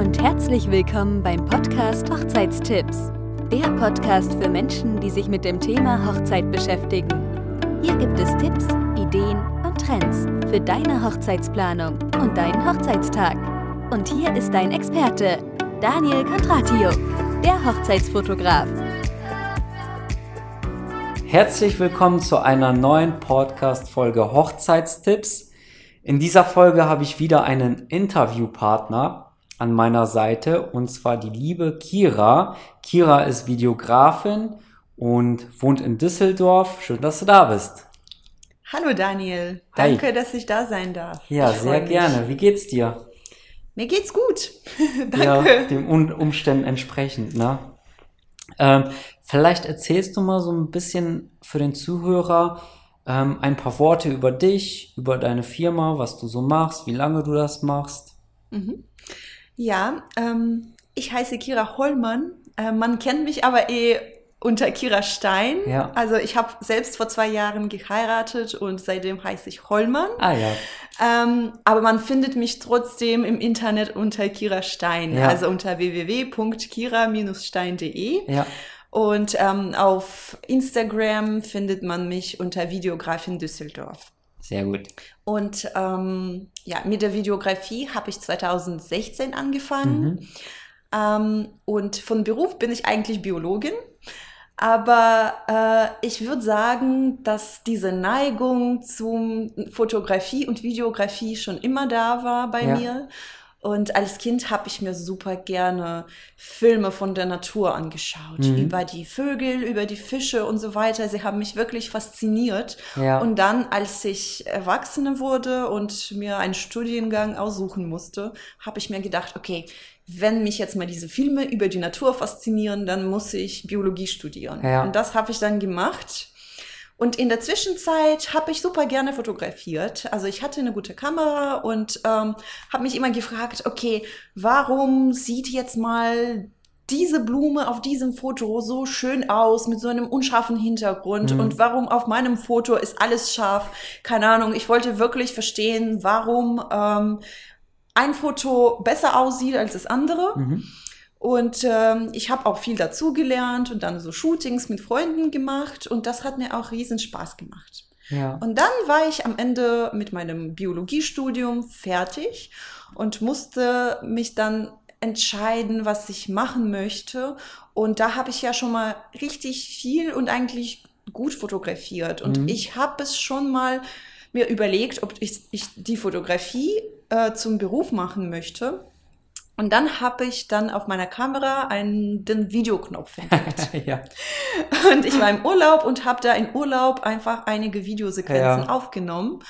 und herzlich willkommen beim Podcast Hochzeitstipps. Der Podcast für Menschen, die sich mit dem Thema Hochzeit beschäftigen. Hier gibt es Tipps, Ideen und Trends für deine Hochzeitsplanung und deinen Hochzeitstag. Und hier ist dein Experte, Daniel Kondratio, der Hochzeitsfotograf. Herzlich willkommen zu einer neuen Podcast-Folge Hochzeitstipps. In dieser Folge habe ich wieder einen Interviewpartner an meiner Seite und zwar die liebe Kira. Kira ist Videografin und wohnt in Düsseldorf. Schön, dass du da bist. Hallo Daniel, Hi. danke, dass ich da sein darf. Ja, sehr mich. gerne. Wie geht's dir? Mir geht's gut. Ja, danke. dem Un Umständen entsprechend, ne? Ähm, vielleicht erzählst du mal so ein bisschen für den Zuhörer ähm, ein paar Worte über dich, über deine Firma, was du so machst, wie lange du das machst. Mhm. Ja, ähm, ich heiße Kira Hollmann. Äh, man kennt mich aber eh unter Kira Stein. Ja. Also ich habe selbst vor zwei Jahren geheiratet und seitdem heiße ich Hollmann. Ah ja, Ähm, aber man findet mich trotzdem im Internet unter Kira Stein, Ja. also unter www.kira-stein.de. ja, Und ähm, auf Instagram findet man mich unter Videografin Düsseldorf. Sehr gut. Und ähm, ja, mit der Videografie habe ich 2016 angefangen. Mhm. Ähm, und von Beruf bin ich eigentlich Biologin. Aber äh, ich würde sagen, dass diese Neigung zum Fotografie und Videografie schon immer da war bei Ja. mir. Und als Kind habe ich mir super gerne Filme von der Natur angeschaut, Mhm. über die Vögel, über die Fische und so weiter. Sie haben mich wirklich fasziniert. Ja. Und dann, als ich Erwachsene wurde und mir einen Studiengang aussuchen musste, habe ich mir gedacht, okay, wenn mich jetzt mal diese Filme über die Natur faszinieren, dann muss ich Biologie studieren. Ja. Und das habe ich dann gemacht. Und in der Zwischenzeit habe ich super gerne fotografiert. Also ich hatte eine gute Kamera und ähm, habe mich immer gefragt, okay, warum sieht jetzt mal diese Blume auf diesem Foto so schön aus mit so einem unscharfen Hintergrund Mhm. und warum auf meinem Foto ist alles scharf? Keine Ahnung. Ich wollte wirklich verstehen, warum ähm, ein Foto besser aussieht als das andere. Mhm. Und ähm, ich habe auch viel dazugelernt und dann so Shootings mit Freunden gemacht und das hat mir auch riesen Spaß gemacht. Ja. Und dann war ich am Ende mit meinem Biologiestudium fertig und musste mich dann entscheiden, was ich machen möchte. Und da habe ich ja schon mal richtig viel und eigentlich gut fotografiert. Und Mhm. ich habe es schon mal mir überlegt, ob ich, ich die Fotografie äh, zum Beruf machen möchte. Und dann habe ich dann auf meiner Kamera einen, den Videoknopf entdeckt. ja. Und ich war im Urlaub und habe da im Urlaub einfach einige Videosequenzen Ja. aufgenommen.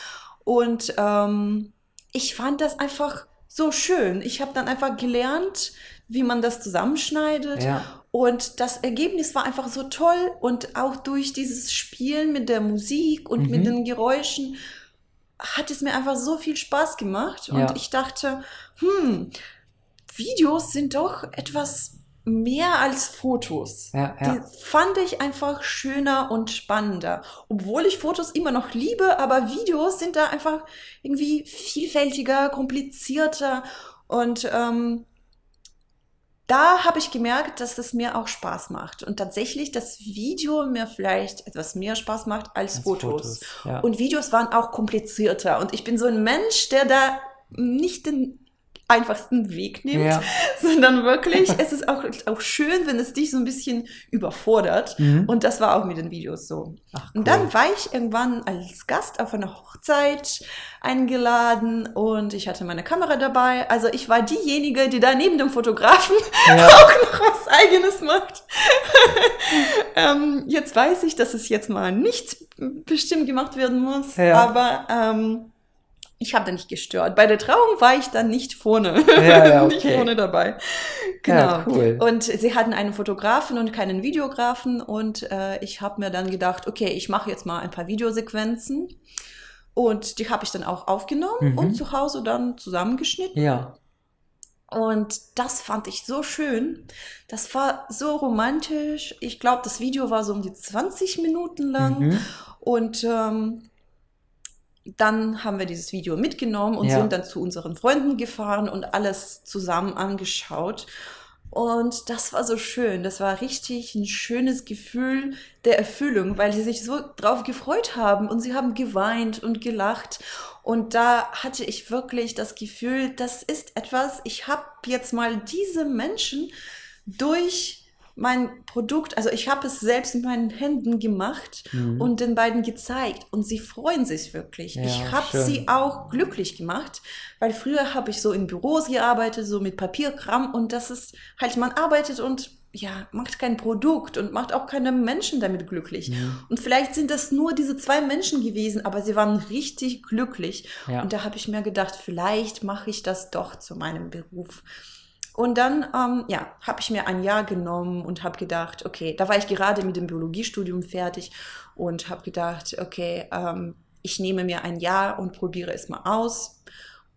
Und ähm, ich fand das einfach so schön. Ich habe dann einfach gelernt, wie man das zusammenschneidet. Ja. Und das Ergebnis war einfach so toll. Und auch durch dieses Spielen mit der Musik und Mhm. mit den Geräuschen hat es mir einfach so viel Spaß gemacht. Und Ja. ich dachte, hm, Videos sind doch etwas mehr als Fotos. Ja, ja. Die fand ich einfach schöner und spannender. Obwohl ich Fotos immer noch liebe, aber Videos sind da einfach irgendwie vielfältiger, komplizierter. Und ähm, da habe ich gemerkt, dass es mir auch Spaß macht. Und tatsächlich, das Video mir vielleicht etwas mehr Spaß macht als, Als Fotos. Fotos, ja. Und Videos waren auch komplizierter. Und ich bin so ein Mensch, der da nicht den einfachsten Weg nimmt, Ja. sondern wirklich, es ist auch, auch schön, wenn es dich so ein bisschen überfordert. Mhm. Und das war auch mit den Videos so. Ach, Und cool. dann war ich irgendwann als Gast auf einer Hochzeit eingeladen und ich hatte meine Kamera dabei. Also ich war diejenige, die da neben dem Fotografen Ja. auch noch was Eigenes macht. ähm, jetzt weiß ich, dass es jetzt mal nicht bestimmt gemacht werden muss, Ja. aber ähm, ich habe da nicht gestört. Bei der Trauung war ich dann nicht vorne, Ja, ja, nicht okay. vorne dabei. Genau. Ja, cool. Und sie hatten einen Fotografen und keinen Videografen und äh, ich habe mir dann gedacht, okay, ich mache jetzt mal ein paar Videosequenzen und die habe ich dann auch aufgenommen Mhm. und zu Hause dann zusammengeschnitten. Ja. Und das fand ich so schön. Das war so romantisch. Ich glaube, das Video war so um die 20 Minuten lang. Mhm. Und ähm, dann haben wir dieses Video mitgenommen und Ja. sind dann zu unseren Freunden gefahren und alles zusammen angeschaut. Und das war so schön. Das war richtig ein schönes Gefühl der Erfüllung, weil sie sich so drauf gefreut haben und sie haben geweint und gelacht. Und da hatte ich wirklich das Gefühl, das ist etwas, ich habe jetzt mal diese Menschen durch mein Produkt, also ich habe es selbst mit meinen Händen gemacht Mhm. und den beiden gezeigt und sie freuen sich wirklich. Ja, ich habe sie auch glücklich gemacht, weil früher habe ich so in Büros gearbeitet, so mit Papierkram und das ist halt, man arbeitet und ja, macht kein Produkt und macht auch keine Menschen damit glücklich. Mhm. Und vielleicht sind das nur diese zwei Menschen gewesen, aber sie waren richtig glücklich. Ja. Und da habe ich mir gedacht, vielleicht mache ich das doch zu meinem Beruf. Und dann, ähm, ja, habe ich mir ein Jahr genommen und habe gedacht, okay, da war ich gerade mit dem Biologiestudium fertig und habe gedacht, okay, ähm, ich nehme mir ein Jahr und probiere es mal aus,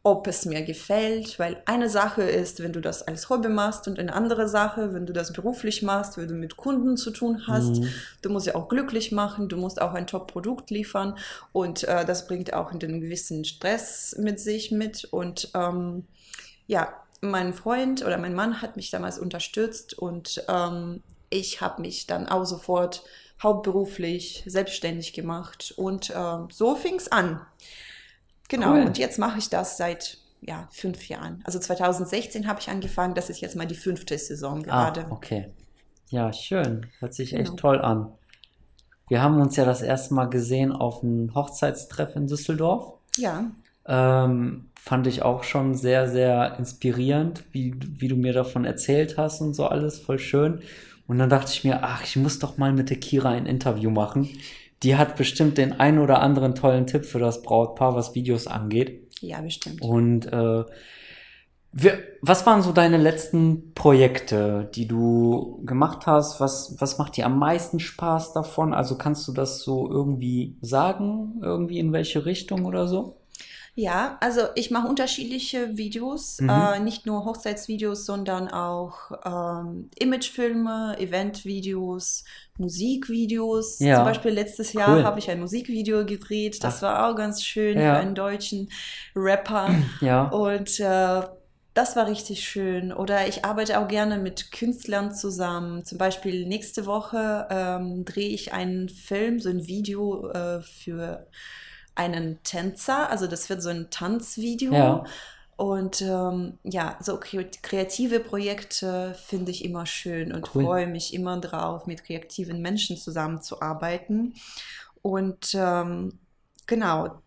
ob es mir gefällt, weil eine Sache ist, wenn du das als Hobby machst und eine andere Sache, wenn du das beruflich machst, wenn du mit Kunden zu tun hast, Mhm. du musst ja auch glücklich machen, du musst auch ein Top-Produkt liefern und äh, das bringt auch einen gewissen Stress mit sich mit und ähm, ja, mein Freund oder mein Mann hat mich damals unterstützt und ähm, ich habe mich dann auch sofort hauptberuflich selbstständig gemacht und ähm, so fing es an. Genau, Cool. und jetzt mache ich das seit ja, fünf Jahren. Also 2016 habe ich angefangen, das ist jetzt mal die fünfte Saison Ah, gerade. okay. Ja, schön. Hört sich echt Genau. toll an. Wir haben uns ja das erste Mal gesehen auf einem Hochzeitstreff in Düsseldorf. Ja, Ähm, fand ich auch schon sehr, sehr inspirierend, wie, wie du mir davon erzählt hast und so alles, voll schön. Und dann dachte ich mir, ach, ich muss doch mal mit der Kira ein Interview machen. Die hat bestimmt den einen oder anderen tollen Tipp für das Brautpaar, was Videos angeht. ja, bestimmt. Und äh, wir, was waren so deine letzten Projekte, die du gemacht hast? Was, was macht dir am meisten Spaß davon? Also kannst du das so irgendwie sagen? Irgendwie in welche Richtung oder so? Ja, also ich mache unterschiedliche Videos, Mhm. äh, nicht nur Hochzeitsvideos, sondern auch ähm, Imagefilme, Eventvideos, Musikvideos. Ja. Zum Beispiel letztes Jahr Cool. habe ich ein Musikvideo gedreht. Das Ach. war auch ganz schön Ja. für einen deutschen Rapper. Ja. Und äh, das war richtig schön. Oder ich arbeite auch gerne mit Künstlern zusammen. Zum Beispiel nächste Woche ähm, drehe ich einen Film, so ein Video äh, für einen Tänzer. Also das wird so ein Tanzvideo. Ja. Und ähm, ja, so kre- kreative Projekte finde ich immer schön und Cool. freue mich immer drauf, mit kreativen Menschen zusammenzuarbeiten. Und ähm, genau.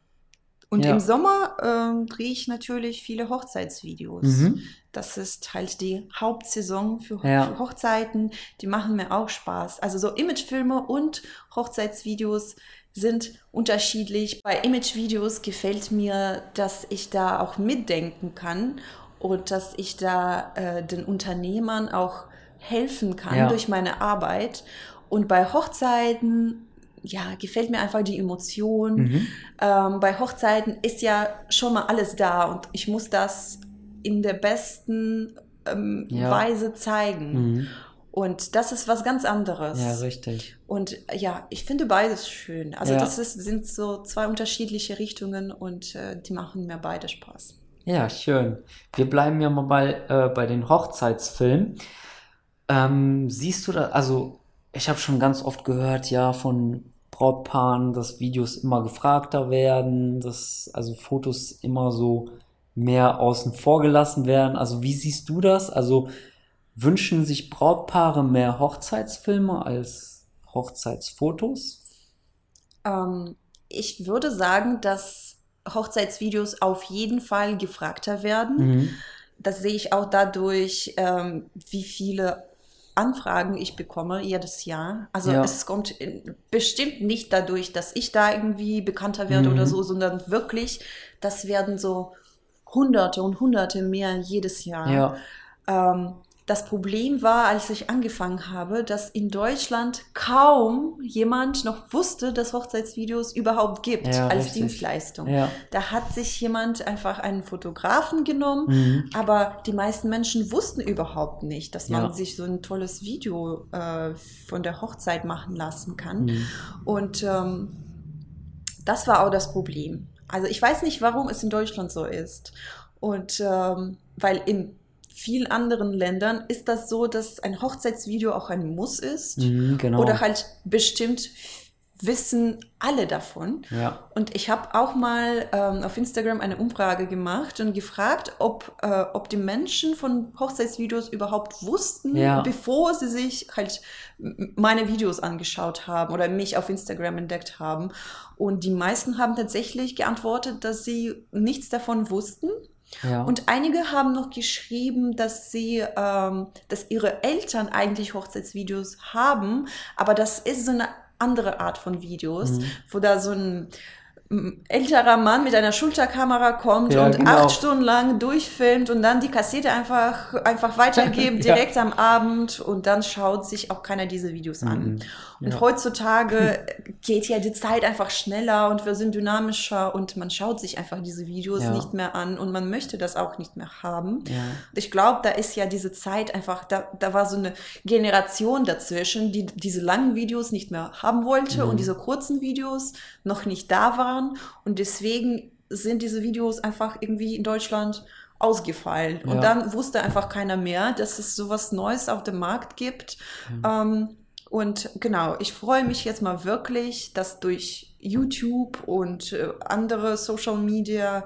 Und Ja. im Sommer ähm, drehe ich natürlich viele Hochzeitsvideos. Mhm. Das ist halt die Hauptsaison für, Ja. für Hochzeiten. Die machen mir auch Spaß. Also so Imagefilme und Hochzeitsvideos sind unterschiedlich. Bei Imagevideos gefällt mir, dass ich da auch mitdenken kann und dass ich da äh, den Unternehmern auch helfen kann Ja. durch meine Arbeit. Und bei Hochzeiten, ja, gefällt mir einfach die Emotion. Mhm. Ähm, bei Hochzeiten ist ja schon mal alles da und ich muss das in der besten ähm, Ja. Weise zeigen. Mhm. Und das ist was ganz anderes. Ja, richtig. Und ja, ich finde beides schön. Also Ja. das ist, sind so zwei unterschiedliche Richtungen und äh, die machen mir beide Spaß. Ja, schön. Wir bleiben ja mal äh, bei den Hochzeitsfilmen. Ähm, siehst du da, also ich habe schon ganz oft gehört, ja, von Brautpaaren, dass Videos immer gefragter werden, dass also Fotos immer so mehr außen vor gelassen werden. Also wie siehst du das? Also wünschen sich Brautpaare mehr Hochzeitsfilme als Hochzeitsfotos? Ähm, ich würde sagen, dass Hochzeitsvideos auf jeden Fall gefragter werden. Mhm. Das sehe ich auch dadurch, ähm, wie viele Anfragen ich bekomme jedes Jahr. Also Ja. es kommt bestimmt nicht dadurch, dass ich da irgendwie bekannter werde Mhm. oder so, sondern wirklich, das werden so Hunderte und Hunderte mehr jedes Jahr. Ja, Ähm, das Problem war, als ich angefangen habe, dass in Deutschland kaum jemand noch wusste, dass Hochzeitsvideos überhaupt gibt Ja, als richtig. Dienstleistung. ja. Da hat sich jemand einfach einen Fotografen genommen, Mhm. aber die meisten Menschen wussten überhaupt nicht, dass man Ja. sich so ein tolles Video äh, von der Hochzeit machen lassen kann. Mhm. Und ähm, das war auch das Problem. also ich weiß nicht, warum es in Deutschland so ist. Und ähm, weil in vielen anderen Ländern ist das so, dass ein Hochzeitsvideo auch ein Muss ist. Mhm, genau. Oder halt bestimmt wissen alle davon. Ja. Und ich habe auch mal ähm, auf Instagram eine Umfrage gemacht und gefragt, ob, äh, ob die Menschen von Hochzeitsvideos überhaupt wussten, Ja. bevor sie sich halt meine Videos angeschaut haben oder mich auf Instagram entdeckt haben. Und die meisten haben tatsächlich geantwortet, dass sie nichts davon wussten. Ja. Und einige haben noch geschrieben, dass sie, ähm, dass ihre Eltern eigentlich Hochzeitsvideos haben, aber das ist so eine andere Art von Videos, Mhm. wo da so ein älterer Mann mit einer Schulterkamera kommt Ja, und genau. acht Stunden lang durchfilmt und dann die Kassette einfach, einfach weitergibt, Ja. direkt am Abend und dann schaut sich auch keiner diese Videos an. Mhm. Und Ja. heutzutage geht ja die Zeit einfach schneller und wir sind dynamischer und man schaut sich einfach diese Videos Ja. nicht mehr an und man möchte das auch nicht mehr haben. Ja. Ich glaube, da ist ja diese Zeit einfach, da, da war so eine Generation dazwischen, die diese langen Videos nicht mehr haben wollte Mhm. und diese kurzen Videos noch nicht da waren. Und deswegen sind diese Videos einfach irgendwie in Deutschland ausgefallen. Ja. Und dann wusste einfach keiner mehr, dass es sowas Neues auf dem Markt gibt. Mhm. Ähm, und genau, ich freue mich jetzt mal wirklich, dass durch YouTube und äh, andere Social Media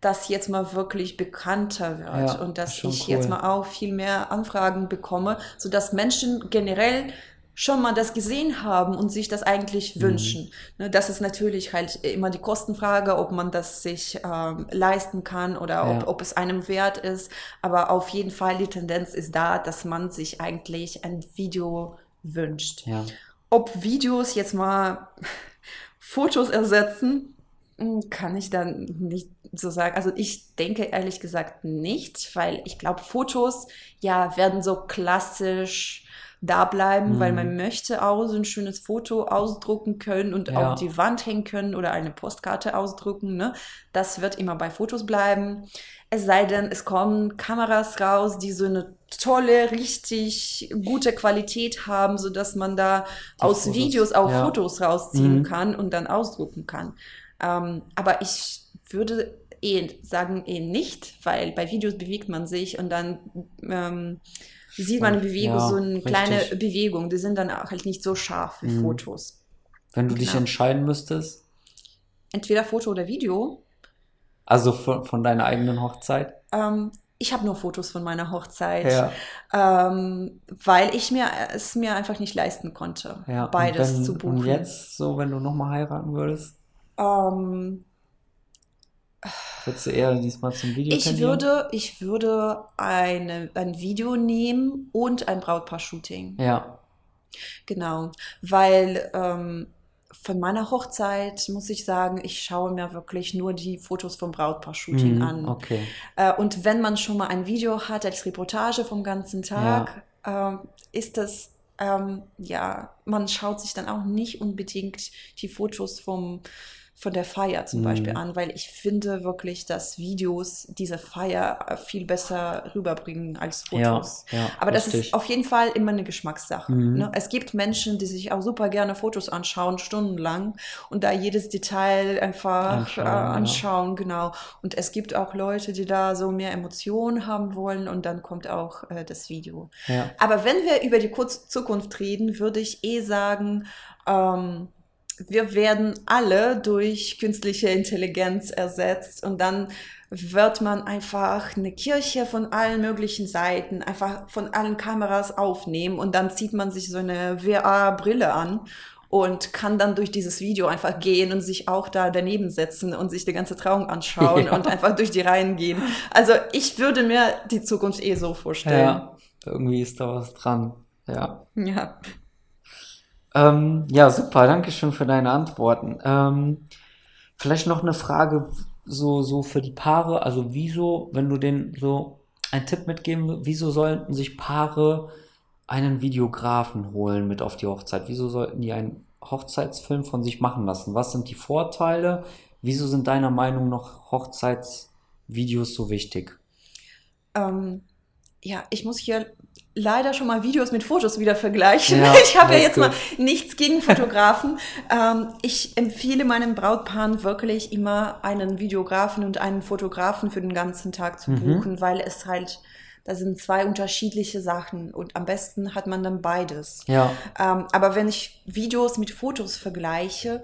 das jetzt mal wirklich bekannter wird Ja, und dass ich cool. jetzt mal auch viel mehr Anfragen bekomme, sodass Menschen generell schon mal das gesehen haben und sich das Mhm. eigentlich wünschen. Ne, das ist natürlich halt immer die Kostenfrage, ob man das sich ähm, leisten kann oder ob, Ja. ob es einem wert ist. Aber auf jeden Fall die Tendenz ist da, dass man sich eigentlich ein Video wünscht. Ja. Ob Videos jetzt mal Fotos ersetzen, hm, kann ich dann nicht so sagen. Also ich denke ehrlich gesagt nicht, weil ich glaube, Fotos ja werden so klassisch da bleiben, Mhm. weil man möchte auch so ein schönes Foto ausdrucken können und Ja. auf die Wand hängen können oder eine Postkarte ausdrucken. Ne? Das wird immer bei Fotos bleiben. Es sei denn, es kommen Kameras raus, die so eine tolle, richtig gute Qualität haben, sodass man da Die aus Fotos, Videos auch ja. Fotos rausziehen Mhm. kann und dann ausdrucken kann. Ähm, aber ich würde eh sagen, eh nicht, weil bei Videos bewegt man sich und dann ähm, sieht man in Bewegung Ja, so eine kleine richtig. Bewegung. Die sind dann auch halt nicht so scharf wie Mhm. Fotos. Wenn du dich Genau. entscheiden müsstest, Entweder Foto oder Video. also von, von deiner eigenen Hochzeit. Ähm, ich habe nur Fotos von meiner Hochzeit, Ja. ähm, weil ich mir es mir einfach nicht leisten konnte, Ja. beides wenn, zu buchen. Und jetzt, so, wenn du nochmal heiraten würdest, Ähm, würdest du eher diesmal zum Video ich tendieren? würde, ich würde eine, ein Video nehmen und ein Brautpaar-Shooting. Ja. Genau, weil ähm, von meiner Hochzeit muss ich sagen, ich schaue mir wirklich nur die Fotos vom Brautpaar-Shooting Mhm, an. Okay. Äh, und wenn man schon mal ein Video hat als Reportage vom ganzen Tag, ähm, ist das, ähm, ja, man schaut sich dann auch nicht unbedingt die Fotos vom, von der Feier zum Mhm. Beispiel an, weil ich finde wirklich, dass Videos diese Feier äh, viel besser rüberbringen als Ja, Fotos. ja, Aber das richtig. ist auf jeden Fall immer eine Geschmackssache. Mhm. Ne? Es gibt Menschen, die sich auch super gerne Fotos anschauen, stundenlang, und da jedes Detail einfach Anschauen, äh, ja. anschauen, genau. Und es gibt auch Leute, die da so mehr Emotionen haben wollen, und dann kommt auch äh, das Video. Ja. Aber wenn wir über die Kurz Zukunft reden, würde ich eh sagen, ähm, wir werden alle durch künstliche Intelligenz ersetzt und dann wird man einfach eine Kirche von allen möglichen Seiten, einfach von allen Kameras aufnehmen und dann zieht man sich so eine VR-Brille an und kann dann durch dieses Video einfach gehen und sich auch da daneben setzen und sich die ganze Trauung anschauen Ja. und einfach durch die Reihen gehen. Also ich würde mir die Zukunft eh so vorstellen. Ja. Irgendwie ist da was dran. Ja. ja. Ähm, ja, super, danke schön für deine Antworten. Ähm, vielleicht noch eine Frage so, so für die Paare. Also wieso, wenn du denen so einen Tipp mitgeben würdest, wieso sollten sich Paare einen Videografen holen mit auf die Hochzeit? Wieso sollten die einen Hochzeitsfilm von sich machen lassen? Was sind die Vorteile? Wieso sind deiner Meinung nach Hochzeitsvideos so wichtig? Ähm, ja, ich muss hier leider schon mal Videos mit Fotos wieder vergleichen. Ja, ich habe ja jetzt mal nichts gegen Fotografen. ähm, ich empfehle meinen Brautpaaren wirklich immer einen Videografen und einen Fotografen für den ganzen Tag zu Mhm. buchen, weil es halt, da sind zwei unterschiedliche Sachen und am besten hat man dann beides. Ja, Ähm, aber wenn ich Videos mit Fotos vergleiche,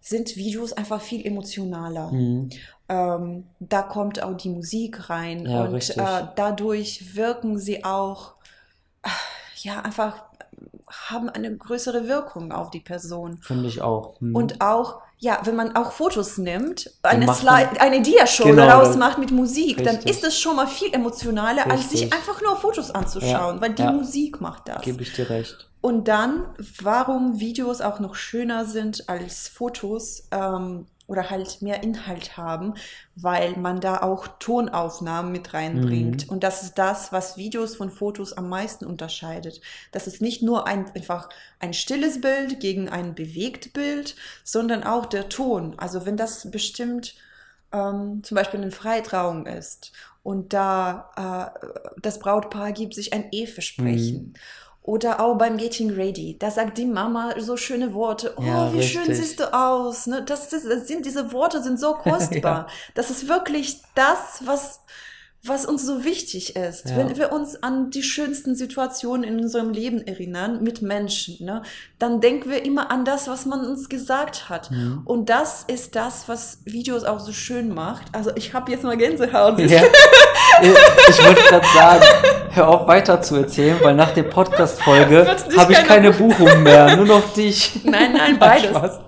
sind Videos einfach viel emotionaler. mhm. Ähm, da kommt auch die Musik rein Ja, und äh, dadurch wirken sie auch, ja, einfach haben eine größere Wirkung auf die Person. finde ich auch. Mhm. Und auch, ja, wenn man auch Fotos nimmt, eine, Slide, eine Diashow Genau, daraus dann- macht mit Musik, dann Richtig. ist es schon mal viel emotionaler, als sich Richtig. einfach nur Fotos anzuschauen, Ja, weil die ja. Musik macht das. Gebe ich dir recht. Und dann, warum Videos auch noch schöner sind als Fotos ähm, oder halt mehr Inhalt haben, weil man da auch Tonaufnahmen mit reinbringt. Mhm. Und das ist das, was Videos von Fotos am meisten unterscheidet. Das ist nicht nur ein, einfach ein stilles Bild gegen ein bewegt Bild, sondern auch der Ton. Also wenn das bestimmt ähm, zum Beispiel eine Freitrauung ist und da äh, das Brautpaar gibt sich ein Eheversprechen. Oder auch beim Getting Ready, da sagt die Mama so schöne Worte. Oh, Ja, wie schön richtig. siehst du aus. Ne? Das, ist, das sind, diese Worte sind so kostbar. Das ist wirklich das, was, was uns so wichtig ist. Ja. Wenn wir uns an die schönsten Situationen in unserem Leben erinnern, mit Menschen, ne? dann denken wir immer an das, was man uns gesagt hat. Mhm. Und das ist das, was Videos auch so schön macht. Also ich habe jetzt mal Gänsehaut. Ja. Ich wollte gerade sagen, hör auf weiter zu erzählen, weil nach der Podcast-Folge habe ich keine Buchung mehr, nur noch dich. Nein, nein, beides.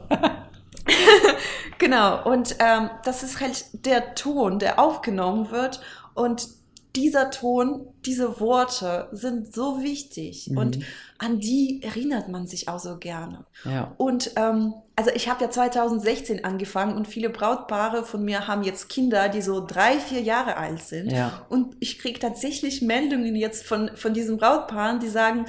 Genau, und ähm, das ist halt der Ton, der aufgenommen wird. Und dieser Ton, diese Worte sind so wichtig. Mhm. Und an die erinnert man sich auch so gerne. Ja. Und ähm, also ich habe ja 2016 angefangen und viele Brautpaare von mir haben jetzt Kinder, die so drei, vier Jahre alt sind. Ja. Und ich kriege tatsächlich Meldungen jetzt von, von diesen Brautpaaren, die sagen,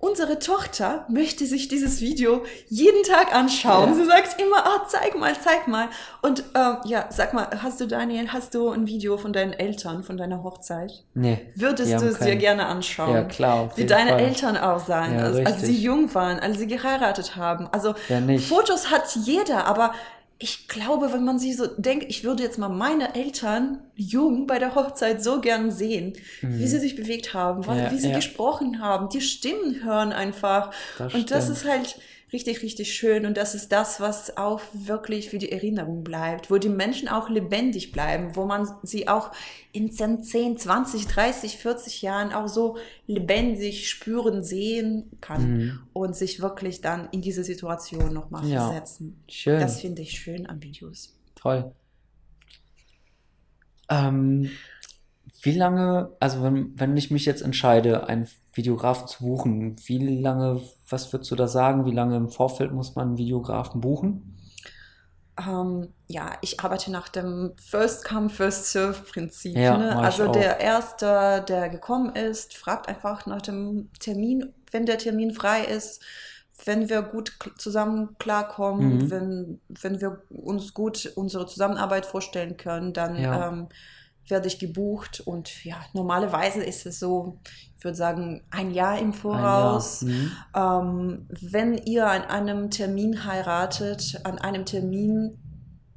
unsere Tochter möchte sich dieses Video jeden Tag anschauen. Ja. Sie sagt immer, ah, zeig mal, zeig mal. Und ähm, ja, sag mal, hast du, Daniel, hast du ein Video von deinen Eltern, von deiner Hochzeit? Nee. Würdest du es dir gerne anschauen? Ja, klar. Wie deine Fall. Eltern aussahen, Ja, als, als sie jung waren, als sie geheiratet haben. Also nicht? Fotos hat jeder, aber ich glaube, wenn man sich so denkt, ich würde jetzt mal meine Eltern jung bei der Hochzeit so gern sehen, wie sie sich bewegt haben, Mhm. Ja, wie sie ja. gesprochen haben, die Stimmen hören einfach. Das und das stimmt. ist halt richtig, richtig schön und das ist das, was auch wirklich für die Erinnerung bleibt, wo die Menschen auch lebendig bleiben, wo man sie auch in 10, 10 20, 30, 40 Jahren auch so lebendig spüren, sehen kann Mhm. und sich wirklich dann in diese Situation nochmal Ja. versetzen. Schön. Das finde ich schön an Videos. Toll. Ähm, wie lange, also wenn, wenn ich mich jetzt entscheide, einen Videografen zu buchen, wie lange, was würdest du da sagen, wie lange im Vorfeld muss man einen Videografen buchen? Ähm, ja, ich arbeite nach dem First Come, First Serve Prinzip. Ja, ne? Also der Erste, der gekommen ist, fragt einfach nach dem Termin, wenn der Termin frei ist, wenn wir gut zusammen klarkommen, Mhm. wenn, wenn wir uns gut unsere Zusammenarbeit vorstellen können, dann Ja. ähm, werde ich gebucht und ja, normalerweise ist es so, ich würde sagen, ein Jahr im Voraus. Jahr. Mhm. Ähm, wenn ihr an einem Termin heiratet, an einem Termin,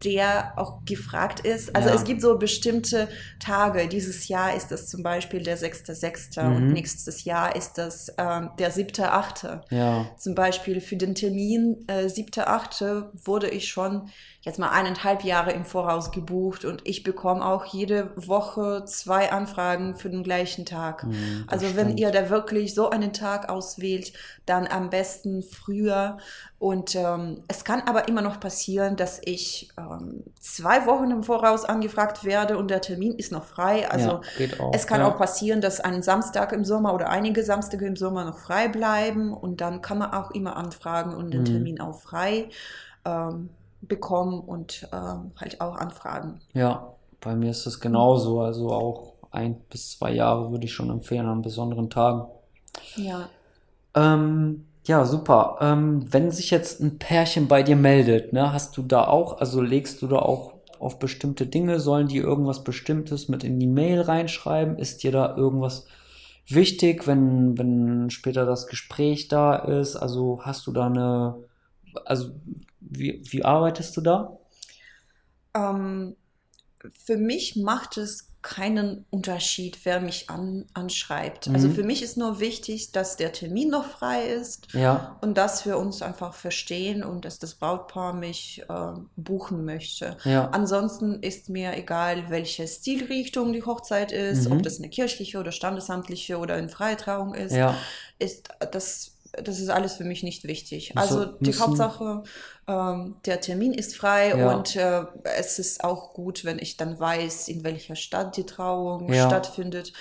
der auch gefragt ist. Also Ja. es gibt so bestimmte Tage. Dieses Jahr ist es zum Beispiel der 6.6. Mhm. und nächstes Jahr ist das ähm, der 7.8. Ja, Zum Beispiel für den Termin äh, 7.8. wurde ich schon jetzt mal eineinhalb Jahre im Voraus gebucht und ich bekomme auch jede Woche zwei Anfragen für den gleichen Tag. Mhm, das also wenn stimmt. ihr da wirklich so einen Tag auswählt, dann am besten früher. Und ähm, es kann aber immer noch passieren, dass ich ähm, zwei Wochen im Voraus angefragt werde und der Termin ist noch frei. Also ja, auch. es kann ja. auch passieren, dass ein Samstag im Sommer oder einige Samstage im Sommer noch frei bleiben und dann kann man auch immer anfragen und den Mhm. Termin auch frei ähm, bekommen und ähm, halt auch anfragen. Ja, bei mir ist es genauso. Also auch ein bis zwei Jahre würde ich schon empfehlen an besonderen Tagen. Ja. Ähm, ja, super. Ähm, wenn sich jetzt ein Pärchen bei dir meldet, ne, hast du da auch, also legst du da auch auf bestimmte Dinge, sollen die irgendwas Bestimmtes mit in die Mail reinschreiben? Ist dir da irgendwas wichtig, wenn, wenn später das Gespräch da ist? Also hast du da eine, also wie, wie arbeitest du da? Ähm, für mich macht es keinen Unterschied, wer mich an, anschreibt. Also Mhm. für mich ist nur wichtig, dass der Termin noch frei ist Ja, und dass wir uns einfach verstehen und dass das Brautpaar mich äh, buchen möchte. ja, Ansonsten ist mir egal, welche Stilrichtung die Hochzeit ist, Mhm. ob das eine kirchliche oder standesamtliche oder eine freie Trauung ist, ja, ist das, das ist alles für mich nicht wichtig. Also Also die müssen- Hauptsache, ähm, der Termin ist frei Ja. und äh, es ist auch gut, wenn ich dann weiß, in welcher Stadt die Trauung Ja. stattfindet,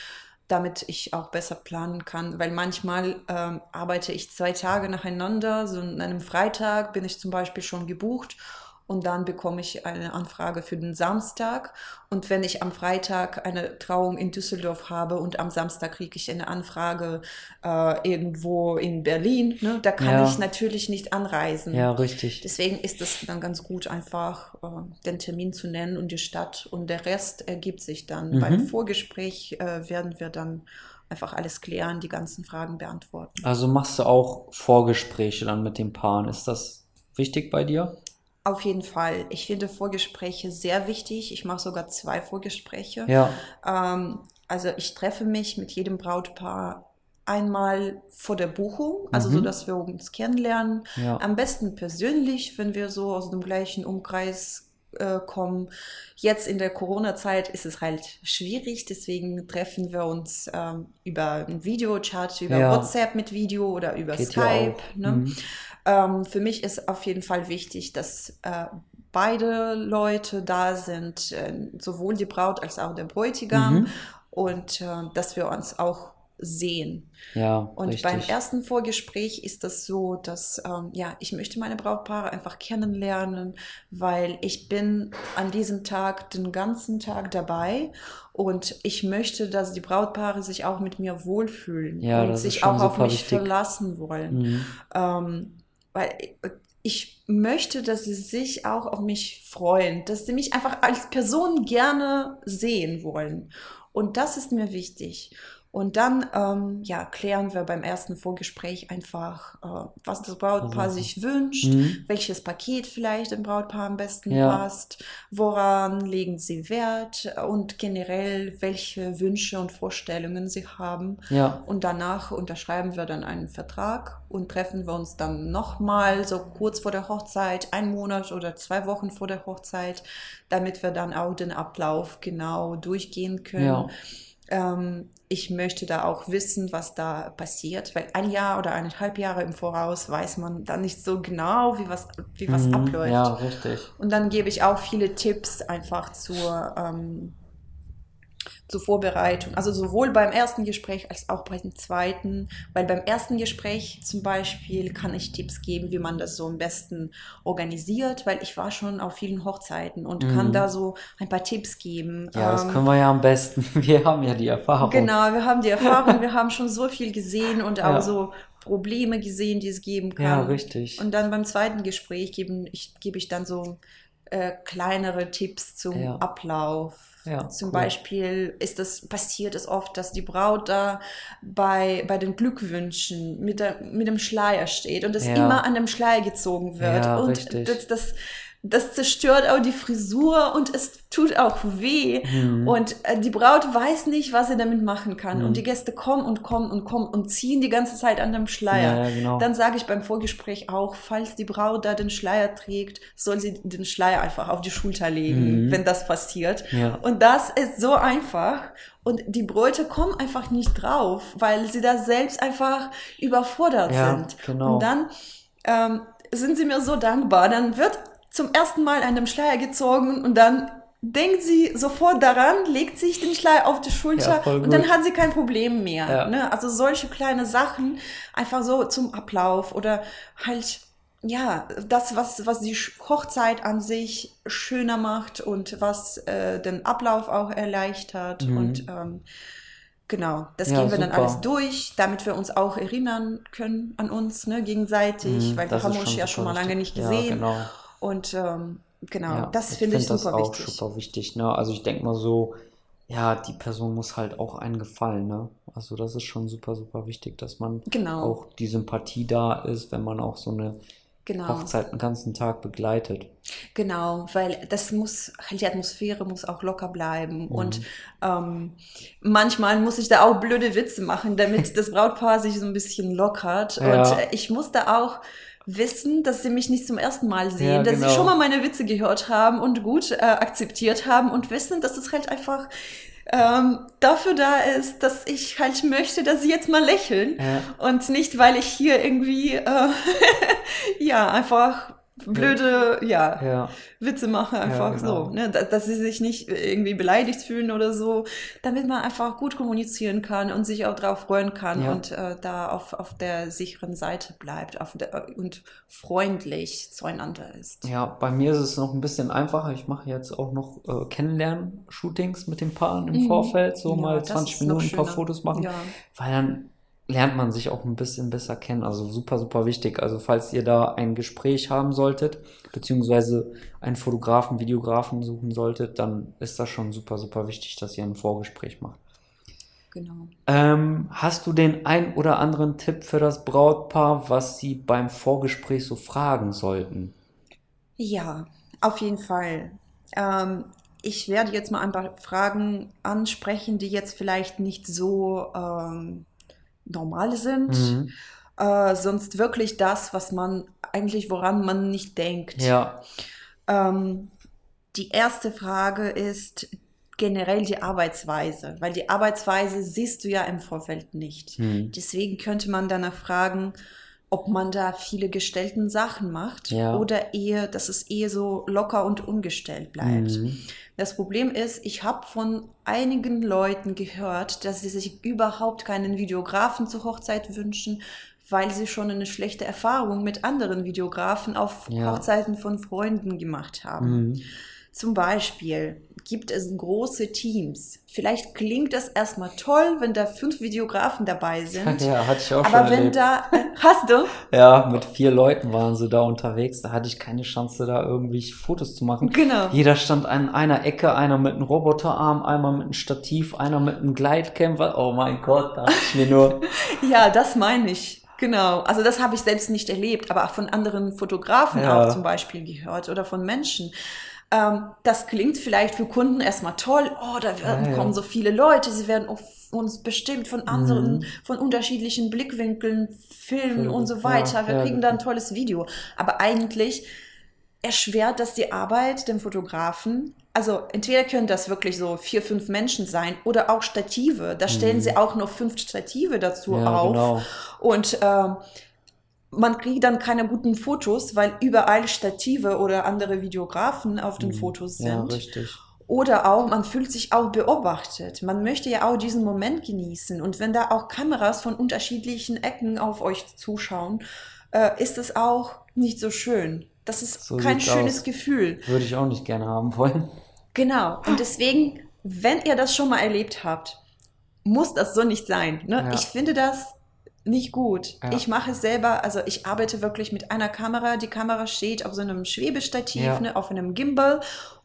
damit ich auch besser planen kann. Weil manchmal ähm, arbeite ich zwei Tage nacheinander, so an einem Freitag bin ich zum Beispiel schon gebucht und dann bekomme ich eine Anfrage für den Samstag. Und wenn ich am Freitag eine Trauung in Düsseldorf habe und am Samstag kriege ich eine Anfrage äh, irgendwo in Berlin, ne, da kann Ja. ich natürlich nicht anreisen. ja, richtig. Deswegen ist es dann ganz gut, einfach äh, den Termin zu nennen und die Stadt und der Rest ergibt sich dann. Mhm. Beim Vorgespräch äh, werden wir dann einfach alles klären, die ganzen Fragen beantworten. Also machst du auch Vorgespräche dann mit den Paaren. Ist das wichtig bei dir? Auf jeden Fall. Ich finde Vorgespräche sehr wichtig. Ich mache sogar zwei Vorgespräche. Ja, Ähm, also ich treffe mich mit jedem Brautpaar einmal vor der Buchung, also Mhm. so, dass wir uns kennenlernen. ja, Am besten persönlich, wenn wir so aus dem gleichen Umkreis äh, kommen. Jetzt in der Corona-Zeit ist es halt schwierig, deswegen treffen wir uns ähm, über einen Videochat, über Ja. WhatsApp mit Video oder über geht Skype. Ne? Mhm. Ähm, für mich ist auf jeden Fall wichtig, dass äh, beide Leute da sind, äh, sowohl die Braut als auch der Bräutigam Mhm. und äh, dass wir uns auch sehen. Ja, Und richtig. beim ersten Vorgespräch ist das so, dass ähm, ja, ich möchte meine Brautpaare einfach kennenlernen, weil ich bin an diesem Tag den ganzen Tag dabei und ich möchte, dass die Brautpaare sich auch mit mir wohlfühlen Ja, und sich auch auf mich wichtig. verlassen wollen. Mhm. Ähm, weil ich möchte, dass sie sich auch auf mich freuen, dass sie mich einfach als Person gerne sehen wollen. Und das ist mir wichtig. Und dann, ähm, ja, klären wir beim ersten Vorgespräch einfach, äh, was das Brautpaar Also, sich wünscht, Mhm. welches Paket vielleicht dem Brautpaar am besten Ja. passt, woran legen sie Wert und generell, welche Wünsche und Vorstellungen sie haben. Ja, Und danach unterschreiben wir dann einen Vertrag und treffen wir uns dann nochmal so kurz vor der Hochzeit, einen Monat oder zwei Wochen vor der Hochzeit, damit wir dann auch den Ablauf genau durchgehen können. Ja. Ähm, ich möchte da auch wissen, was da passiert, weil ein Jahr oder eineinhalb Jahre im Voraus weiß man dann nicht so genau, wie was, wie was Mhm. abläuft. Ja, richtig. Und dann gebe ich auch viele Tipps einfach zur, ähm, zur Vorbereitung. Also sowohl beim ersten Gespräch als auch beim zweiten. Weil beim ersten Gespräch zum Beispiel kann ich Tipps geben, wie man das so am besten organisiert, weil ich war schon auf vielen Hochzeiten und Mhm. kann da so ein paar Tipps geben. Ja, das Ähm, können wir ja am besten. Wir haben ja die Erfahrung. Genau, wir haben die Erfahrung, wir haben schon so viel gesehen und auch Ja. so Probleme gesehen, die es geben kann. Ja, richtig. Und dann beim zweiten Gespräch gebe ich, gebe ich dann so äh, kleinere Tipps zum Ja. Ablauf. Ja, Zum cool. Beispiel ist das, passiert es oft, dass die Braut da bei, bei den Glückwünschen mit, der, mit dem Schleier steht und es Ja. immer an dem Schleier gezogen wird. Ja, und richtig. das, das, das zerstört auch die Frisur und es tut auch weh. Mhm. Und äh, die Braut weiß nicht, was sie damit machen kann. Mhm. Und die Gäste kommen und kommen und kommen und ziehen die ganze Zeit an dem Schleier. Ja, ja, genau. Dann sage ich beim Vorgespräch auch, falls die Braut da den Schleier trägt, soll sie den Schleier einfach auf die Schulter legen, Mhm. wenn das passiert. Ja. Und das ist so einfach. Und die Bräute kommen einfach nicht drauf, weil sie da selbst einfach überfordert Ja, sind. genau. Und dann ähm, sind sie mir so dankbar. Dann wird zum ersten Mal an dem Schleier gezogen und dann denkt sie sofort daran, legt sich den Schleier auf die Schulter Ja, und dann hat sie kein Problem mehr. Ja. Ne? Also solche kleine Sachen einfach so zum Ablauf oder halt ja, das, was, was die Hochzeit an sich schöner macht und was äh, den Ablauf auch erleichtert. Mhm. Und ähm, genau, das Ja, gehen wir dann super. alles durch, damit wir uns auch erinnern können an uns, ne, gegenseitig, Mhm, weil wir haben uns ja schon mal lange nicht gesehen. Ja, genau. Und ähm, genau, Ja, das finde ich find super das auch wichtig. super wichtig. Ne? Also ich denke mal so, ja, die Person muss halt auch einen gefallen, ne? Also das ist schon super, super wichtig, dass man Genau. auch die Sympathie da ist, wenn man auch so eine Genau. Hochzeit den ganzen Tag begleitet. Genau, weil das muss, halt die Atmosphäre muss auch locker bleiben. Mhm. Und ähm, manchmal muss ich da auch blöde Witze machen, damit das Brautpaar sich so ein bisschen lockert. Ja. Und ich muss da auch wissen, dass sie mich nicht zum ersten Mal sehen, Ja, dass genau. sie schon mal meine Witze gehört haben und gut äh, akzeptiert haben und wissen, dass es halt einfach ähm, dafür da ist, dass ich halt möchte, dass sie jetzt mal lächeln. Ja. Und nicht, weil ich hier irgendwie, äh, ja, einfach blöde, ja, Ja, Witze mache, einfach genau. so, ne? da- dass sie sich nicht irgendwie beleidigt fühlen oder so, damit man einfach gut kommunizieren kann und sich auch darauf freuen kann Ja. und äh, da auf, auf der sicheren Seite bleibt auf der, und freundlich zueinander ist. ja, bei mir ist es noch ein bisschen einfacher. Ich mache jetzt auch noch äh, Kennenlernen-Shootings mit den Paaren im Mhm. Vorfeld, so Ja, mal das 20 ist noch Minuten ein paar. Fotos machen, Ja. weil dann lernt man sich auch ein bisschen besser kennen. Also super, super wichtig. Also falls ihr da ein Gespräch haben solltet, beziehungsweise einen Fotografen, Videografen suchen solltet, dann ist das schon super, super wichtig, dass ihr ein Vorgespräch macht. Genau. Ähm, hast du den ein oder anderen Tipp für das Brautpaar, was sie beim Vorgespräch so fragen sollten? Ja, auf jeden Fall. Ähm, ich werde jetzt mal ein paar Fragen ansprechen, die jetzt vielleicht nicht so ähm, normal sind, Mhm. äh, sonst wirklich das, was man eigentlich, woran man nicht denkt. Ja, Ähm, die erste Frage ist generell die Arbeitsweise, weil die Arbeitsweise siehst du ja im Vorfeld nicht. Mhm. Deswegen könnte man danach fragen, ob man da viele gestellten Sachen macht Ja. oder eher, dass es eher so locker und ungestellt bleibt. Mhm. Das Problem ist, ich habe von einigen Leuten gehört, dass sie sich überhaupt keinen Videografen zur Hochzeit wünschen, weil sie schon eine schlechte Erfahrung mit anderen Videografen auf Ja. Hochzeiten von Freunden gemacht haben. Mhm. Zum Beispiel gibt es große Teams. Vielleicht klingt das erstmal toll, wenn da fünf Videografen dabei sind. Ja, hatte ich auch Aber schon wenn erlebt. da, äh, hast du? Ja, mit vier Leuten waren sie da unterwegs. Da hatte ich keine Chance, da irgendwie Fotos zu machen. Genau. Jeder stand an einer Ecke, einer mit einem Roboterarm, einmal mit einem Stativ, einer mit einem Gleitcamper. Oh mein Gott, da ich mir nur, Ja, das meine ich. Genau. Also das habe ich selbst nicht erlebt, aber auch von anderen Fotografen Ja. auch zum Beispiel gehört oder von Menschen. Ähm, das klingt vielleicht für Kunden erstmal toll. Oh, da werden, Ja, ja. kommen so viele Leute. Sie werden uns bestimmt von anderen, Mhm. von unterschiedlichen Blickwinkeln filmen Filmen, und so weiter. Wir kriegen da ein tolles Video. Aber eigentlich erschwert das die Arbeit dem Fotografen. Also entweder können das wirklich so vier, fünf Menschen sein oder auch Stative. Da stellen Mhm. sie auch noch fünf Stative dazu ja, auf. genau. Und ähm, man kriegt dann keine guten Fotos, weil überall Stative oder andere Videografen auf den Mhm. Fotos Ja, sind. richtig. Oder auch, man fühlt sich auch beobachtet. Man möchte ja auch diesen Moment genießen. Und wenn da auch Kameras von unterschiedlichen Ecken auf euch zuschauen, äh, ist es auch nicht so schön. Das ist So kein schönes aus. Gefühl. Würde ich auch nicht gerne haben wollen. Genau. Und deswegen, wenn ihr das schon mal erlebt habt, muss das so nicht sein. Ne? Ja. Ich finde das nicht gut. Ja. Ich mache es selber, also ich arbeite wirklich mit einer Kamera. Die Kamera steht auf so einem Schwebestativ, Ja. ne, auf einem Gimbal.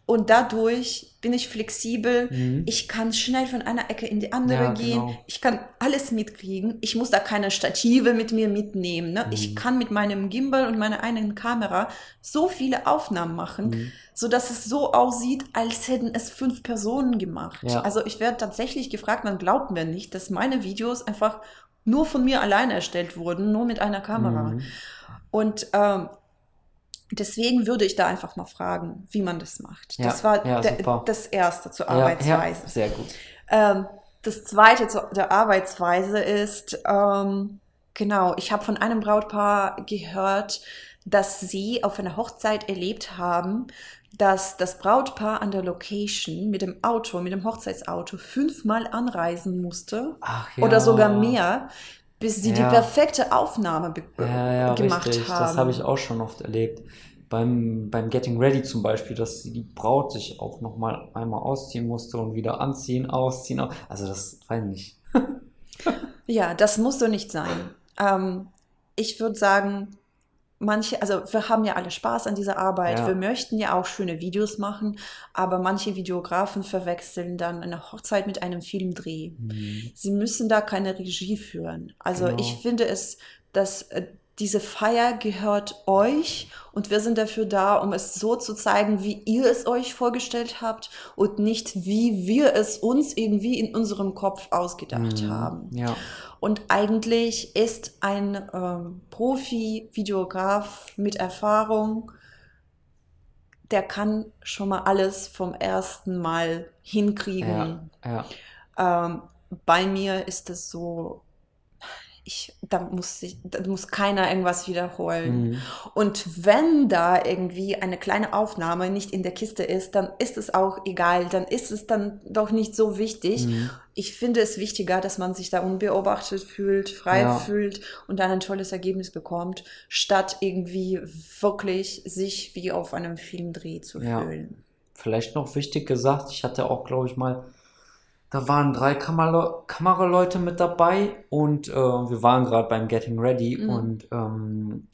Und dadurch bin ich flexibel. Mhm. Ich kann schnell von einer Ecke in die andere Ja, gehen. genau. Ich kann alles mitkriegen. Ich muss da keine Stative mit mir mitnehmen. Ne? Ich Mhm. kann mit meinem Gimbal und meiner einen Kamera so viele Aufnahmen machen, Mhm. so dass es so aussieht, als hätten es fünf Personen gemacht. Ja. Also ich werde tatsächlich gefragt, man glaubt mir nicht, dass meine Videos einfach nur von mir alleine erstellt wurden, nur mit einer Kamera. Mhm. Und ähm, deswegen würde ich da einfach mal fragen, wie man das macht. Ja, das war ja, das Erste zur Arbeitsweise. Ja, sehr gut. Ähm, das zweite zu der Arbeitsweise ist, ähm, genau, ich habe von einem Brautpaar gehört, dass sie auf einer Hochzeit erlebt haben, dass das Brautpaar an der Location mit dem Auto, mit dem Hochzeitsauto fünfmal anreisen musste Ach ja. oder sogar mehr, bis sie Ja. die perfekte Aufnahme Ja, ja, gemacht richtig. haben. Das habe ich auch schon oft erlebt. Beim, beim Getting Ready zum Beispiel, dass die Braut sich auch noch mal einmal ausziehen musste und wieder anziehen, ausziehen. au- Also das weiß ich nicht. Ja, das muss so nicht sein. Ähm, ich würde sagen, manche, also wir haben ja alle Spaß an dieser Arbeit. Ja. Wir möchten ja auch schöne Videos machen, aber manche Videografen verwechseln dann eine Hochzeit mit einem Filmdreh. Mhm. Sie müssen da keine Regie führen. Also Genau. ich finde es, dass äh, diese Feier gehört euch und wir sind dafür da, um es so zu zeigen, wie ihr es euch vorgestellt habt und nicht wie wir es uns irgendwie in unserem Kopf ausgedacht Mhm. haben. Ja, Und eigentlich ist ein ähm, Profi-Videograf mit Erfahrung, der kann schon mal alles vom ersten Mal hinkriegen. ja, ja. Ähm, bei mir ist es so, ich, da muss ich, da muss keiner irgendwas wiederholen. Mhm. Und wenn da irgendwie eine kleine Aufnahme nicht in der Kiste ist, dann ist es auch egal, dann ist es dann doch nicht so wichtig. Mhm. Ich finde es wichtiger, dass man sich da unbeobachtet fühlt, frei Ja. fühlt und dann ein tolles Ergebnis bekommt, statt irgendwie wirklich sich wie auf einem Filmdreh zu Ja. fühlen. Vielleicht noch wichtig gesagt, ich hatte auch, glaube ich, mal, da waren drei Kamera Kameraleute mit dabei und äh, wir waren gerade beim Getting Ready Mhm. und ähm,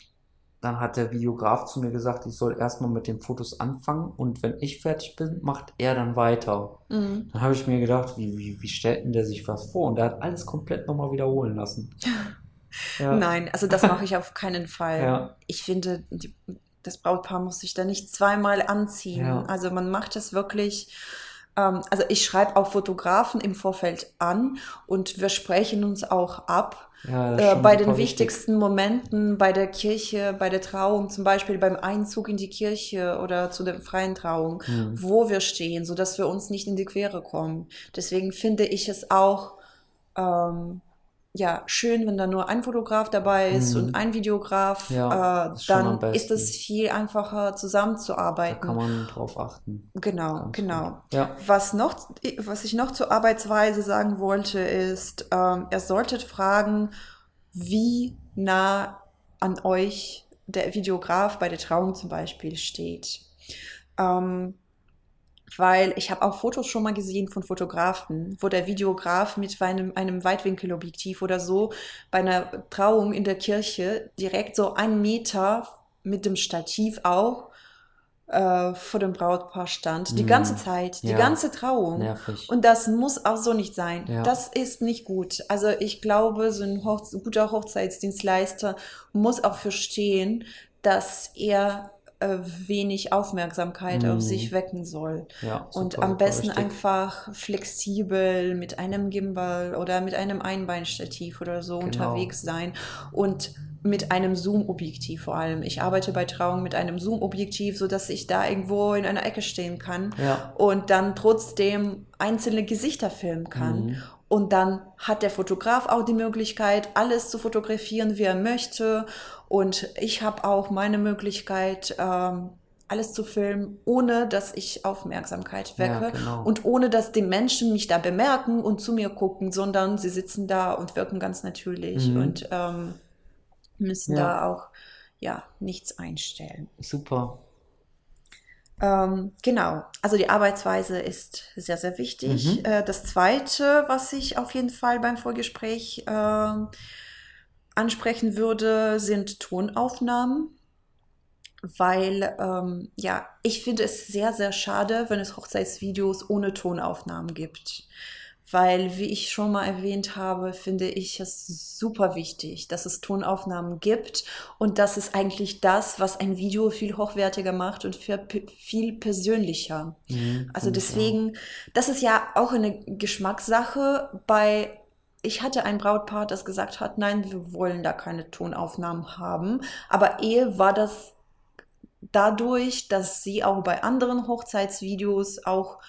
dann hat der Videograf zu mir gesagt, ich soll erstmal mit den Fotos anfangen und wenn ich fertig bin, macht er dann weiter. Mhm. Dann habe ich mir gedacht, wie, wie, wie stellt denn der sich was vor? Und der hat alles komplett nochmal wiederholen lassen. Ja, Nein, also das mache ich auf keinen Fall. Ja. Ich finde, die, das Brautpaar muss sich da nicht zweimal anziehen. Ja. Also man macht das wirklich. Ähm, also ich schreibe auch Fotografen im Vorfeld an und wir sprechen uns auch ab. ja, Äh, bei den wichtig. wichtigsten Momenten, bei der Kirche, bei der Trauung, zum Beispiel beim Einzug in die Kirche oder zu der freien Trauung, Mhm. wo wir stehen, sodass wir uns nicht in die Quere kommen. Deswegen finde ich es auch ähm, ja, schön, wenn da nur ein Fotograf dabei ist Mhm. und ein Videograf, Ja, äh, ist dann ist es viel einfacher Da zusammenzuarbeiten. kann man drauf achten. Genau, Ganz genau. gut. Ja. Was noch, was ich noch zur Arbeitsweise sagen wollte, ist, ähm, ihr solltet fragen, wie nah an euch der Videograf bei der Trauung zum Beispiel steht. Ähm, weil ich habe auch Fotos schon mal gesehen von Fotografen, wo der Videograf mit einem, einem Weitwinkelobjektiv oder so bei einer Trauung in der Kirche direkt so einen Meter mit dem Stativ auch äh, vor dem Brautpaar stand. Die Mm, ganze Zeit, die ja. ganze Trauung. Nervig. Und das muss auch so nicht sein. Ja. Das ist nicht gut. Also ich glaube, so ein Hoch guter Hochzeitsdienstleister muss auch verstehen, dass er äh, wenig Aufmerksamkeit auf Mhm. sich wecken soll. Ja, Und super, am super besten wichtig. einfach flexibel mit einem Gimbal oder mit einem Einbeinstativ oder so Genau. unterwegs sein und mit einem Zoom-Objektiv vor allem. Ich arbeite bei Trauung mit einem Zoom-Objektiv, sodass ich da irgendwo in einer Ecke stehen kann Ja. und dann trotzdem einzelne Gesichter filmen kann. Mhm. Und dann hat der Fotograf auch die Möglichkeit, alles zu fotografieren, wie er möchte. Und ich habe auch meine Möglichkeit, ähm, alles zu filmen, ohne dass ich Aufmerksamkeit Ja, wecke genau. und ohne dass die Menschen mich da bemerken und zu mir gucken, sondern sie sitzen da und wirken ganz natürlich Mhm. und ähm, müssen Ja. da auch ja nichts einstellen. Super. Ähm, genau, also die Arbeitsweise ist sehr, sehr wichtig. Mhm. Äh, das Zweite, was ich auf jeden Fall beim Vorgespräch ähm, ansprechen würde, sind Tonaufnahmen. Weil, ähm, ja, ich finde es sehr, sehr schade, wenn es Hochzeitsvideos ohne Tonaufnahmen gibt. Weil, wie ich schon mal erwähnt habe, finde ich es super wichtig, dass es Tonaufnahmen gibt. Und das ist eigentlich das, was ein Video viel hochwertiger macht und viel, persönlicher. Mhm, Also deswegen, das ist ja auch eine Geschmackssache. Bei, ich hatte ein Brautpaar, das gesagt hat, nein, wir wollen da keine Tonaufnahmen haben. Aber Ehe war das dadurch, dass sie auch bei anderen Hochzeitsvideos auch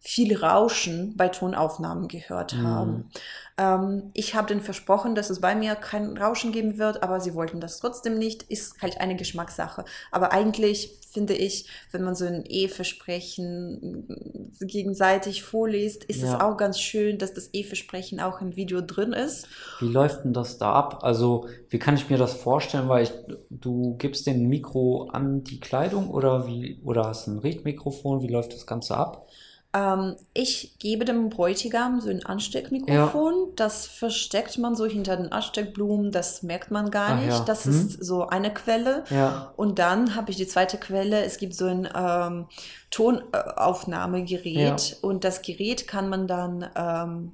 viel Rauschen bei Tonaufnahmen gehört Mhm. haben. Ähm, ich habe denen versprochen, dass es bei mir kein Rauschen geben wird, aber sie wollten das trotzdem nicht. Ist halt eine Geschmackssache. Aber eigentlich finde ich, wenn man so ein Eheversprechen gegenseitig vorliest, ist es Ja. auch ganz schön, dass das Eheversprechen auch im Video drin ist. Wie läuft denn das da ab? Also, wie kann ich mir das vorstellen? Weil ich, du gibst den Mikro an die Kleidung oder wie, oder hast ein Richtmikrofon? Wie läuft das Ganze ab? Ähm, ich gebe dem Bräutigam so ein Ansteckmikrofon. Das versteckt man so hinter den Ansteckblumen. Das merkt man gar Ach nicht. ja. Das Hm. ist so eine Quelle. Ja. Und dann habe ich die zweite Quelle. Es gibt so ein ähm, Tonaufnahmegerät. Und das Gerät kann man dann ähm,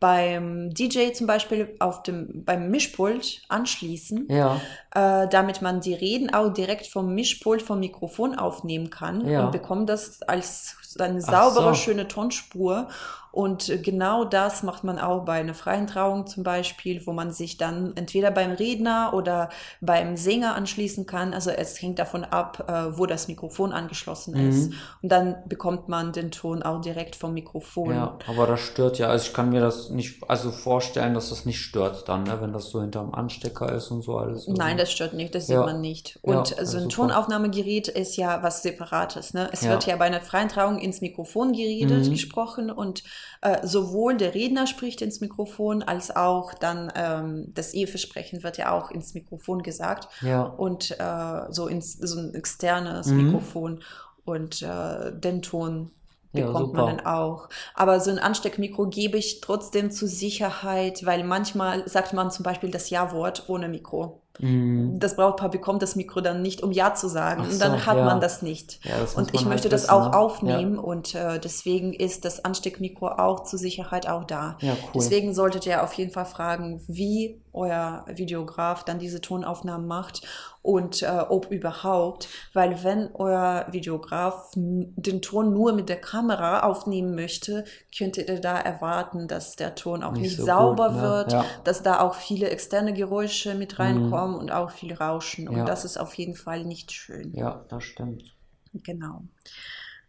beim DJ zum Beispiel auf dem, beim Mischpult anschließen, Ja. Äh, damit man die Reden auch direkt vom Mischpult, vom Mikrofon aufnehmen kann Ja. und bekommt das als eine saubere, so. schöne Tonspur. Und genau das macht man auch bei einer freien Trauung zum Beispiel, wo man sich dann entweder beim Redner oder beim Sänger anschließen kann. Also es hängt davon ab, äh, wo das Mikrofon angeschlossen ist. Mhm. Und dann bekommt man den Ton auch direkt vom Mikrofon. Ja, aber das stört ja. Also ich kann mir das nicht, also vorstellen, dass das nicht stört dann, ne, wenn das so hinterm Anstecker ist und so alles. Nein, das stört nicht, das Ja. sieht man nicht. Und Ja, so ein super. Tonaufnahmegerät ist ja was Separates. Ne? Es Ja. wird ja bei einer freien Trauung ins Mikrofon geredet, Mhm. gesprochen und äh, sowohl der Redner spricht ins Mikrofon, als auch dann ähm, das Eheversprechen wird ja auch ins Mikrofon gesagt Ja. und äh, so ins so ein externes Mhm. Mikrofon und äh, den Ton Ja, bekommt super. man dann auch. Aber so ein Ansteckmikro gebe ich trotzdem zur Sicherheit, weil manchmal sagt man zum Beispiel das Ja-Wort ohne Mikro. Mhm. Das Brautpaar bekommt das Mikro dann nicht, um Ja zu sagen. Ach und dann so, hat ja. man das nicht. Ja, das Und ich man möchte halt das wissen, auch ne? aufnehmen und äh, deswegen ist das Ansteckmikro auch zur Sicherheit auch da. Ja, cool. Deswegen solltet ihr auf jeden Fall fragen, wie euer Videograf dann diese Tonaufnahmen macht und äh, ob überhaupt, weil wenn euer Videograf den Ton nur mit der Kamera aufnehmen möchte, könntet ihr da erwarten, dass der Ton auch Nicht nicht, so sauber gut, ne? wird, Ja. dass da auch viele externe Geräusche mit reinkommen und auch viel Rauschen. Und Ja. das ist auf jeden Fall nicht schön. Ja, das stimmt. Genau.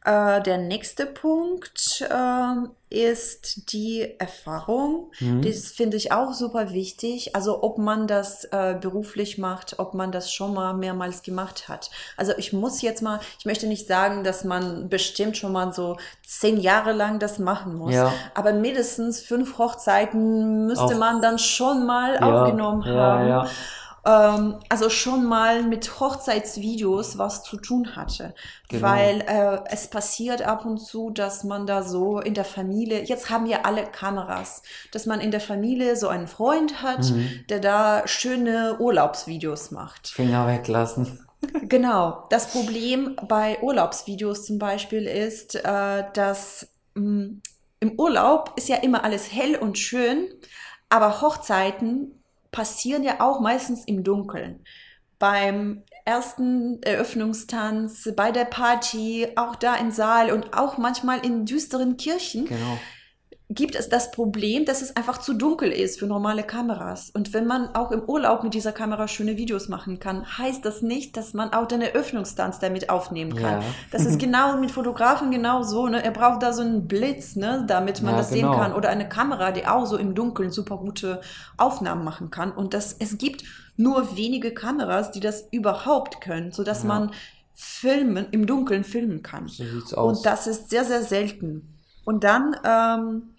Äh, der nächste Punkt ähm, ist die Erfahrung. Mhm. Das finde ich auch super wichtig. Also ob man das äh, beruflich macht, ob man das schon mal mehrmals gemacht hat. Also ich muss jetzt mal, ich möchte nicht sagen, dass man bestimmt schon mal so zehn Jahre lang das machen muss. Ja. Aber mindestens fünf Hochzeiten müsste Auf- man dann schon mal Ja, aufgenommen ja, haben. Ähm, also schon mal mit Hochzeitsvideos was zu tun hatte. Genau. Weil äh, es passiert ab und zu, dass man da so in der Familie, jetzt haben wir alle Kameras, dass man in der Familie so einen Freund hat, Mhm. der da schöne Urlaubsvideos macht. Finger weglassen. Genau. Das Problem bei Urlaubsvideos zum Beispiel ist, äh, dass mh, im Urlaub ist ja immer alles hell und schön, aber Hochzeiten passieren ja auch meistens im Dunkeln. Beim ersten Eröffnungstanz, bei der Party, auch da im Saal und auch manchmal in düsteren Kirchen Genau. Gibt es das Problem, dass es einfach zu dunkel ist für normale Kameras. Und wenn man auch im Urlaub mit dieser Kamera schöne Videos machen kann, heißt das nicht, dass man auch den Eröffnungstanz damit aufnehmen kann. Ja. Das ist genau mit Fotografen genau so. Ne? Er braucht da so einen Blitz, ne? damit man Ja, das genau. sehen kann. Oder eine Kamera, die auch so im Dunkeln super gute Aufnahmen machen kann. Und das, es gibt nur wenige Kameras, die das überhaupt können, sodass Ja. man filmen, im Dunkeln filmen kann. So sieht's aus. Und das ist sehr, sehr selten. Und dann, ähm,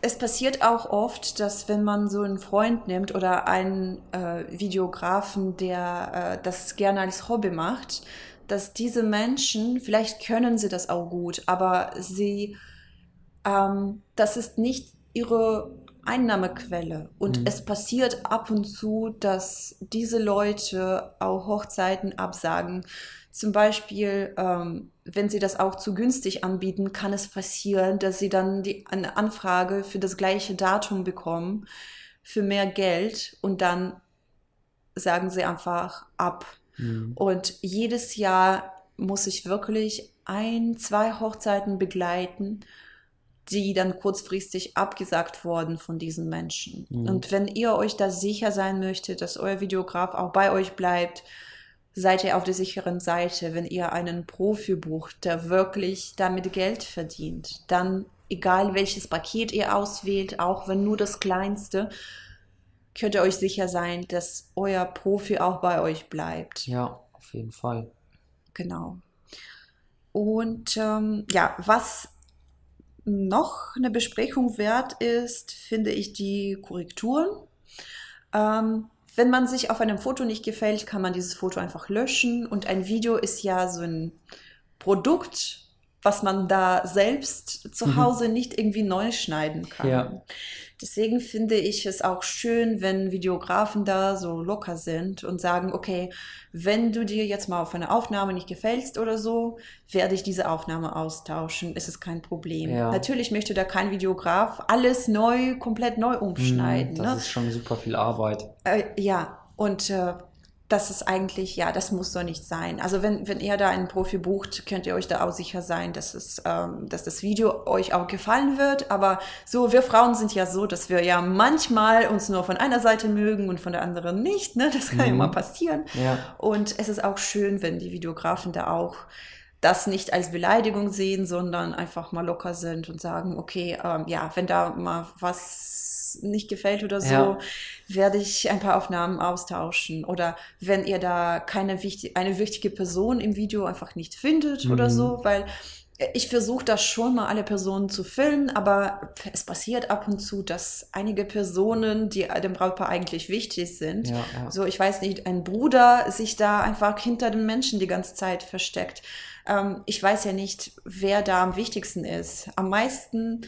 es passiert auch oft, dass wenn man so einen Freund nimmt oder einen äh, Videografen, der äh, das gerne als Hobby macht, dass diese Menschen, vielleicht können sie das auch gut, aber sie, ähm, das ist nicht ihre Einnahmequelle. Und Mhm. es passiert ab und zu, dass diese Leute auch Hochzeiten absagen. Zum Beispiel, ähm, wenn sie das auch zu günstig anbieten, kann es passieren, dass sie dann die, eine Anfrage für das gleiche Datum bekommen, für mehr Geld und dann sagen sie einfach ab. Mhm. Und jedes Jahr muss ich wirklich ein, zwei Hochzeiten begleiten, die dann kurzfristig abgesagt wurden von diesen Menschen. Mhm. Und wenn ihr euch da sicher sein möchtet, dass euer Videograf auch bei euch bleibt, seid ihr auf der sicheren Seite. Wenn ihr einen Profi bucht, der wirklich damit Geld verdient, dann egal welches Paket ihr auswählt, auch wenn nur das kleinste, könnt ihr euch sicher sein, dass euer Profi auch bei euch bleibt. Ja, auf jeden Fall. Genau. Und ähm, ja, was noch eine Besprechung wert ist, finde ich die Korrekturen. Ähm, wenn man sich auf einem Foto nicht gefällt, kann man dieses Foto einfach löschen. Und ein Video ist ja so ein Produkt was man da selbst zu Mhm. Hause nicht irgendwie neu schneiden kann. Ja. Deswegen finde ich es auch schön, wenn Videografen da so locker sind und sagen, okay, wenn du dir jetzt mal auf eine Aufnahme nicht gefällst oder so, werde ich diese Aufnahme austauschen. Es ist kein Problem. Ja. Natürlich möchte da kein Videograf alles neu, komplett neu umschneiden. Mhm, Das ne? ist schon super viel Arbeit. Äh, ja, und äh, das ist eigentlich, ja, das muss so nicht sein. Also wenn, wenn ihr da einen Profi bucht, könnt ihr euch da auch sicher sein, dass, es, ähm, dass das Video euch auch gefallen wird. Aber so, wir Frauen sind ja so, dass wir ja manchmal uns nur von einer Seite mögen und von der anderen nicht. Ne? Das kann ja Mhm. mal passieren. Ja. Und es ist auch schön, wenn die Videografen da auch das nicht als Beleidigung sehen, sondern einfach mal locker sind und sagen, okay, ähm, ja, wenn da mal was nicht gefällt oder so, Ja. Werde ich ein paar Aufnahmen austauschen. Oder wenn ihr da keine wichtig, eine wichtige Person im Video einfach nicht findet oder Mhm. so, weil ich versuche das schon mal alle Personen zu filmen, aber es passiert ab und zu, dass einige Personen, die dem Brautpaar eigentlich wichtig sind, Ja, ja. so, ich weiß nicht, ein Bruder sich da einfach hinter den Menschen die ganze Zeit versteckt. Ähm, ich weiß ja nicht, wer da am wichtigsten ist. Am meisten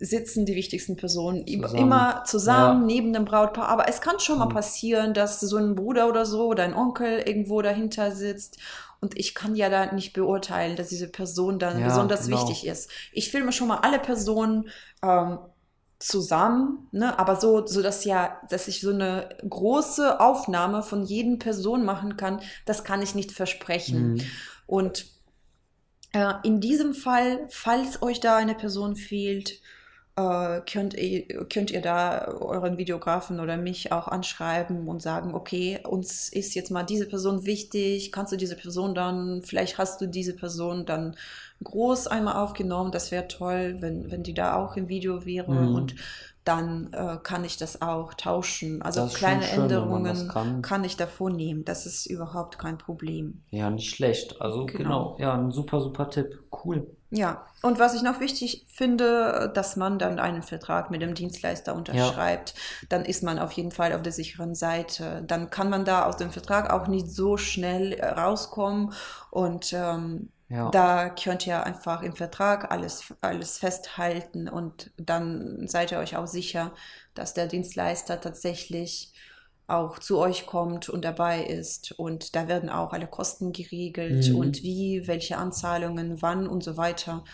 sitzen die wichtigsten Personen Zusammen. immer zusammen Ja. neben dem Brautpaar. Aber es kann schon mal Mhm. passieren, dass so ein Bruder oder so oder ein Onkel irgendwo dahinter sitzt. Und ich kann ja da nicht beurteilen, dass diese Person dann Ja, besonders genau. wichtig ist. Ich filme schon mal alle Personen ähm, zusammen, ne? aber so, so dass ja, dass ich so eine große Aufnahme von jedem Person machen kann, das kann ich nicht versprechen. Mhm. Und äh, in diesem Fall, falls euch da eine Person fehlt, äh, könnt, ihr, könnt ihr da euren Videografen oder mich auch anschreiben und sagen, okay, uns ist jetzt mal diese Person wichtig, kannst du diese Person dann, vielleicht hast du diese Person dann groß einmal aufgenommen, das wäre toll, wenn, wenn die da auch im Video wäre Mhm. und dann äh, kann ich das auch tauschen. Also kleine schön, Änderungen kann. kann ich da vornehmen, das ist überhaupt kein Problem. Ja, nicht schlecht. Also Genau. genau. Ja, ein super, super Tipp. Cool. Ja, und was ich noch wichtig finde, dass man dann einen Vertrag mit dem Dienstleister unterschreibt, dann ist man auf jeden Fall auf der sicheren Seite. Dann kann man da aus dem Vertrag auch nicht so schnell äh, rauskommen und ähm, Ja. da könnt ihr einfach im Vertrag alles, alles festhalten und dann seid ihr euch auch sicher, dass der Dienstleister tatsächlich auch zu euch kommt und dabei ist. Und da werden auch alle Kosten geregelt Mhm. und wie, welche Anzahlungen, wann und so weiter.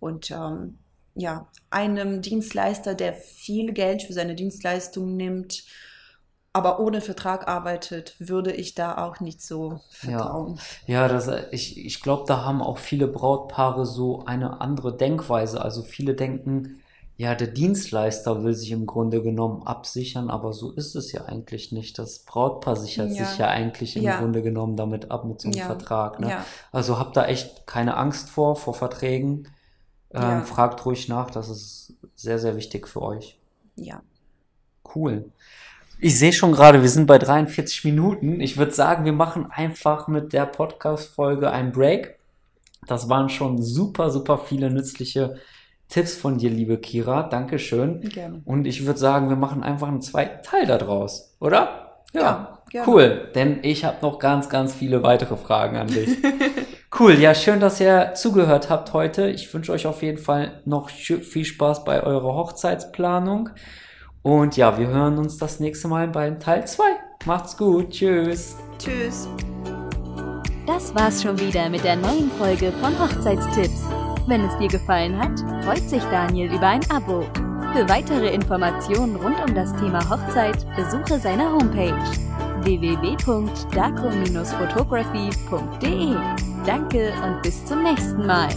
Und ähm, ja, einem Dienstleister, der viel Geld für seine Dienstleistung nimmt, aber ohne Vertrag arbeitet, würde ich da auch nicht so vertrauen. Ja, das, ich, ich glaube, da haben auch viele Brautpaare so eine andere Denkweise. Also viele denken, ja, der Dienstleister will sich im Grunde genommen absichern, aber so ist es ja eigentlich nicht. Das Brautpaar sichert Ja. sich ja eigentlich im Ja. Grunde genommen damit ab mit so einem Ja. Vertrag. Ne? Ja. Also habt da echt keine Angst vor, vor Verträgen. Ähm, Ja. Fragt ruhig nach, das ist sehr, sehr wichtig für euch. Ja. Cool. Ich sehe schon gerade, wir sind bei 43 Minuten. Ich würde sagen, wir machen einfach mit der Podcast-Folge einen Break. Das waren schon super, super viele nützliche Tipps von dir, liebe Kira. Dankeschön. Gerne. Und ich würde sagen, wir machen einfach einen zweiten Teil daraus, oder? Ja, gerne. Cool, denn ich habe noch ganz, ganz viele weitere Fragen an dich. Cool, ja, schön, dass ihr zugehört habt heute. Ich wünsche euch auf jeden Fall noch viel Spaß bei eurer Hochzeitsplanung. Und ja, wir hören uns das nächste Mal beim Teil 2. Macht's gut, tschüss. Tschüss. Das war's schon wieder mit der neuen Folge von Hochzeitstipps. Wenn es dir gefallen hat, freut sich Daniel über ein Abo. Für weitere Informationen rund um das Thema Hochzeit besuche seine Homepage www.darko-photography.de. Danke und bis zum nächsten Mal.